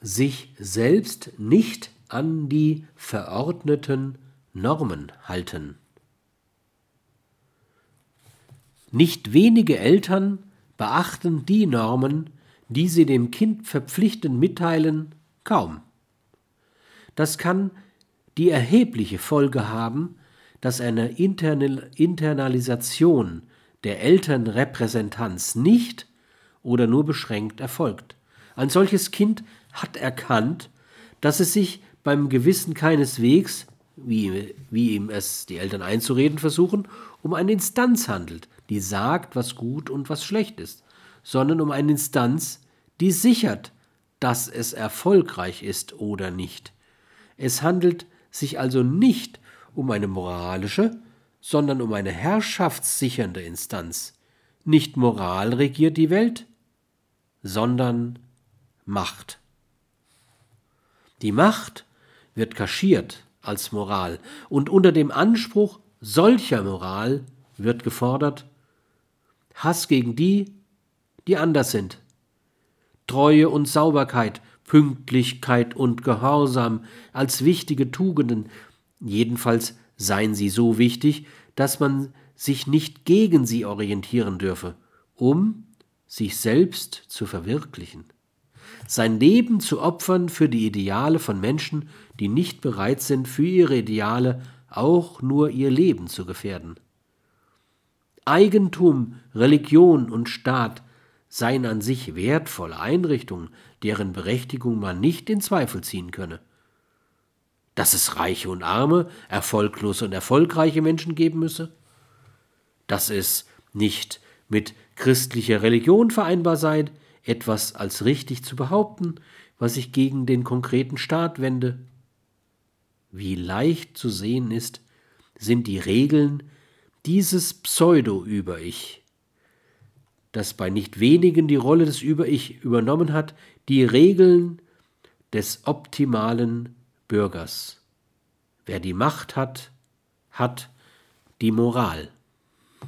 sich selbst nicht an die verordneten Normen halten. Nicht wenige Eltern beachten die Normen, die sie dem Kind verpflichtend mitteilen, kaum. Das kann die erhebliche Folge haben, dass eine Internalisation der Elternrepräsentanz nicht oder nur beschränkt erfolgt. Ein solches Kind hat erkannt, dass es sich beim Gewissen keineswegs, wie, wie ihm es die Eltern einzureden versuchen, um eine Instanz handelt, die sagt, was gut und was schlecht ist, sondern um eine Instanz, die sichert, dass es erfolgreich ist oder nicht. Es handelt sich also nicht um eine moralische, sondern um eine herrschaftssichernde Instanz. Nicht Moral regiert die Welt, sondern Macht. Die Macht wird kaschiert als Moral. Und unter dem Anspruch solcher Moral wird gefordert Hass gegen die, die anders sind, Treue und Sauberkeit, Pünktlichkeit und Gehorsam als wichtige Tugenden, jedenfalls seien sie so wichtig, dass man sich nicht gegen sie orientieren dürfe, um sich selbst zu verwirklichen. Sein Leben zu opfern für die Ideale von Menschen, die nicht bereit sind, für ihre Ideale auch nur ihr Leben zu gefährden. Eigentum, Religion und Staat seien an sich wertvolle Einrichtungen, deren Berechtigung man nicht in Zweifel ziehen könne. Dass es reiche und arme, erfolglose und erfolgreiche Menschen geben müsse? Dass es nicht mit christlicher Religion vereinbar sei, etwas als richtig zu behaupten, was sich gegen den konkreten Staat wende? Wie leicht zu sehen ist, sind die Regeln dieses Pseudo-Über-Ich das bei nicht wenigen die Rolle des Über-Ich übernommen hat, die Regeln des optimalen Bürgers. Wer die Macht hat, hat die Moral.